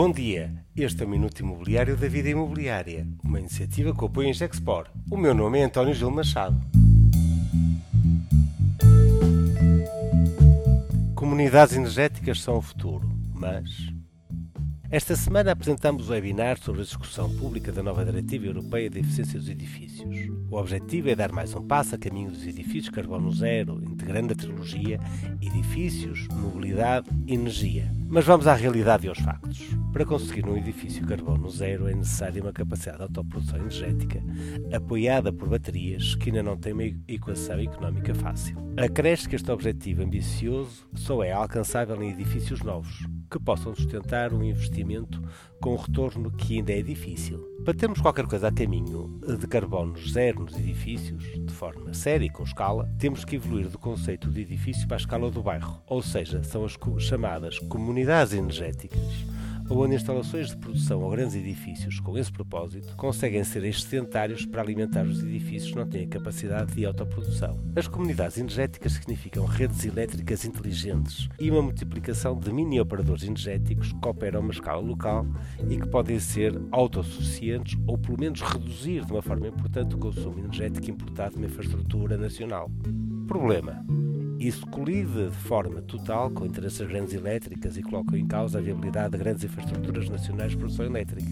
Bom dia, este é o Minuto Imobiliário da Vida Imobiliária, uma iniciativa que apoia em Gexpor. O meu nome é António Gil Machado. Comunidades energéticas são o futuro, mas esta semana apresentamos o webinar sobre a discussão pública da nova Diretiva Europeia de Eficiência dos Edifícios. O objetivo é dar mais um passo a caminho dos edifícios carbono zero, integrando a trilogia Edifícios, Mobilidade Energia. Mas vamos à realidade e aos factos. Para conseguir um edifício carbono zero é necessária uma capacidade de autoprodução energética apoiada por baterias que ainda não tem uma equação económica fácil. Acresce que este objetivo ambicioso só é alcançável em edifícios novos, que possam sustentar um investimento com um retorno que ainda é difícil. Para termos qualquer coisa a caminho de carbono zero nos edifícios, de forma séria e com escala, temos que evoluir do conceito de edifício para a escala do bairro, ou seja, são as chamadas comunidades energéticas onde instalações de produção ou grandes edifícios com esse propósito conseguem ser excedentários para alimentar os edifícios que não têm capacidade de autoprodução. As comunidades energéticas significam redes elétricas inteligentes e uma multiplicação de mini-operadores energéticos que operam a uma escala local e que podem ser autossuficientes ou pelo menos reduzir de uma forma importante o consumo energético importado uma infraestrutura nacional. Problema isso colide de forma total com interesses grandes elétricas e coloca em causa a viabilidade de grandes infraestruturas nacionais de produção elétrica,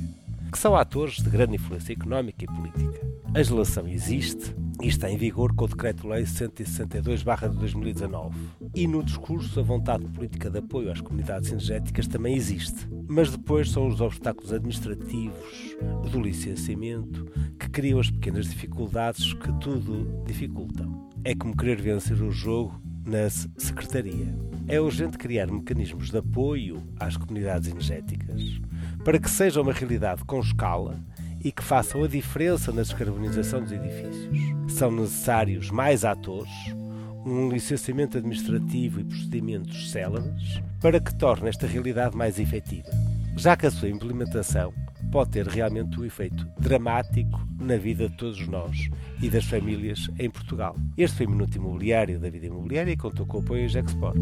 que são atores de grande influência económica e política. A legislação existe e está em vigor com o Decreto-Lei 162-2019. E no discurso, a vontade política de apoio às comunidades energéticas também existe. Mas depois são os obstáculos administrativos do licenciamento que criam as pequenas dificuldades que tudo dificultam. É como querer vencer o jogo na Secretaria. É urgente criar mecanismos de apoio às comunidades energéticas para que seja uma realidade com escala e que façam a diferença na descarbonização dos edifícios. São necessários mais atores, um licenciamento administrativo e procedimentos céleres para que torne esta realidade mais efetiva, já que a sua implementação pode ter realmente um efeito dramático na vida de todos nós e das famílias em Portugal. Este foi o Minuto Imobiliário da Vida Imobiliária e contou com o apoio Gexport.